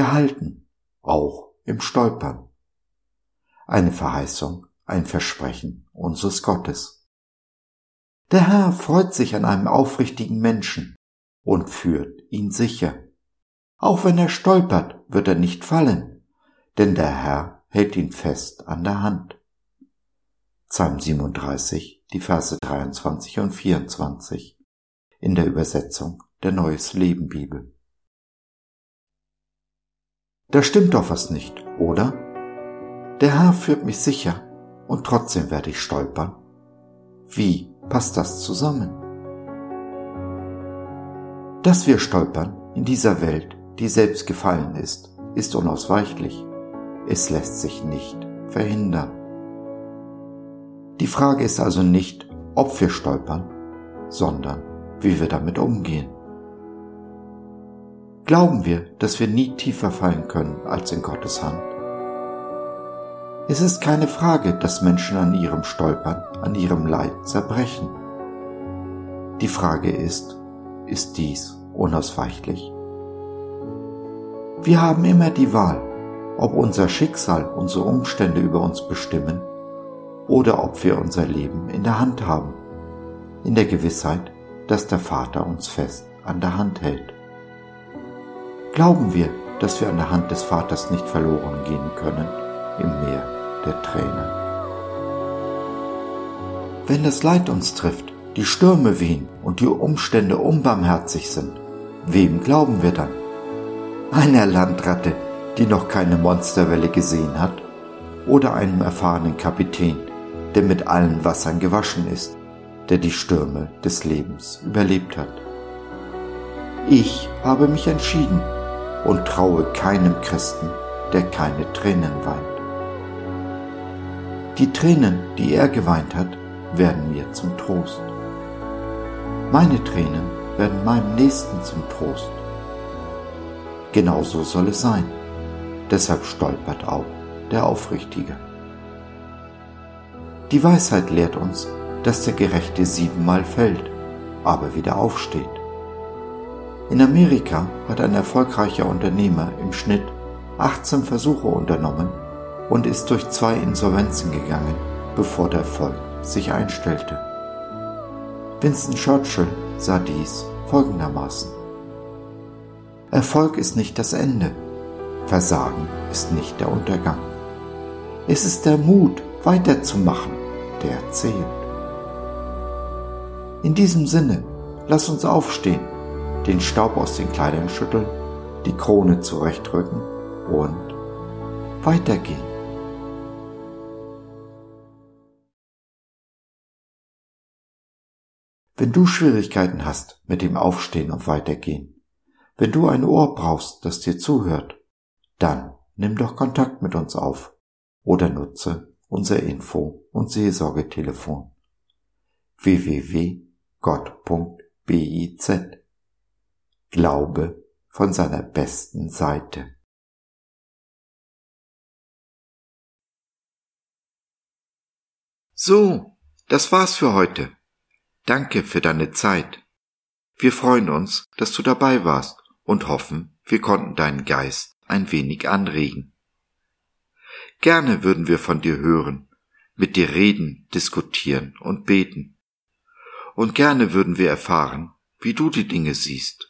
Gehalten, auch im Stolpern. Eine Verheißung, ein Versprechen unseres Gottes. Der Herr freut sich an einem aufrichtigen Menschen und führt ihn sicher. Auch wenn er stolpert, wird er nicht fallen, denn der Herr hält ihn fest an der Hand. Psalm 37, die Verse 23 und 24 in der Übersetzung der Neues Leben Bibel. Da stimmt doch was nicht, oder? Der Herr führt mich sicher und trotzdem werde ich stolpern. Wie passt das zusammen? Dass wir stolpern in dieser Welt, die selbst gefallen ist, ist unausweichlich. Es lässt sich nicht verhindern. Die Frage ist also nicht, ob wir stolpern, sondern wie wir damit umgehen. Glauben wir, dass wir nie tiefer fallen können als in Gottes Hand? Es ist keine Frage, dass Menschen an ihrem Stolpern, an ihrem Leid zerbrechen. Die Frage ist, ist dies unausweichlich? Wir haben immer die Wahl, ob unser Schicksal, unsere Umstände über uns bestimmen oder ob wir unser Leben in der Hand haben, in der Gewissheit, dass der Vater uns fest an der Hand hält. Glauben wir, dass wir an der Hand des Vaters nicht verloren gehen können im Meer der Tränen. Wenn das Leid uns trifft, die Stürme wehen und die Umstände unbarmherzig sind, wem glauben wir dann? Einer Landratte, die noch keine Monsterwelle gesehen hat, oder einem erfahrenen Kapitän, der mit allen Wassern gewaschen ist, der die Stürme des Lebens überlebt hat. Ich habe mich entschieden und traue keinem Christen, der keine Tränen weint. Die Tränen, die er geweint hat, werden mir zum Trost. Meine Tränen werden meinem Nächsten zum Trost. Genauso soll es sein. Deshalb stolpert auch der Aufrichtige. Die Weisheit lehrt uns, dass der Gerechte siebenmal fällt, aber wieder aufsteht. In Amerika hat ein erfolgreicher Unternehmer im Schnitt 18 Versuche unternommen, und ist durch zwei Insolvenzen gegangen, bevor der Erfolg sich einstellte. Winston Churchill sah dies folgendermaßen. Erfolg ist nicht das Ende, Versagen ist nicht der Untergang. Es ist der Mut, weiterzumachen, der zählt. In diesem Sinne, lass uns aufstehen, den Staub aus den Kleidern schütteln, die Krone zurechtrücken und weitergehen. Wenn du Schwierigkeiten hast mit dem Aufstehen und Weitergehen, wenn du ein Ohr brauchst, das dir zuhört, dann nimm doch Kontakt mit uns auf oder nutze unser Info- und Seelsorgetelefon www.gott.biz Glaube von seiner besten Seite. So, das war's für heute. Danke für deine Zeit. Wir freuen uns, dass du dabei warst und hoffen, wir konnten deinen Geist ein wenig anregen. Gerne würden wir von dir hören, mit dir reden, diskutieren und beten. Und gerne würden wir erfahren, wie du die Dinge siehst,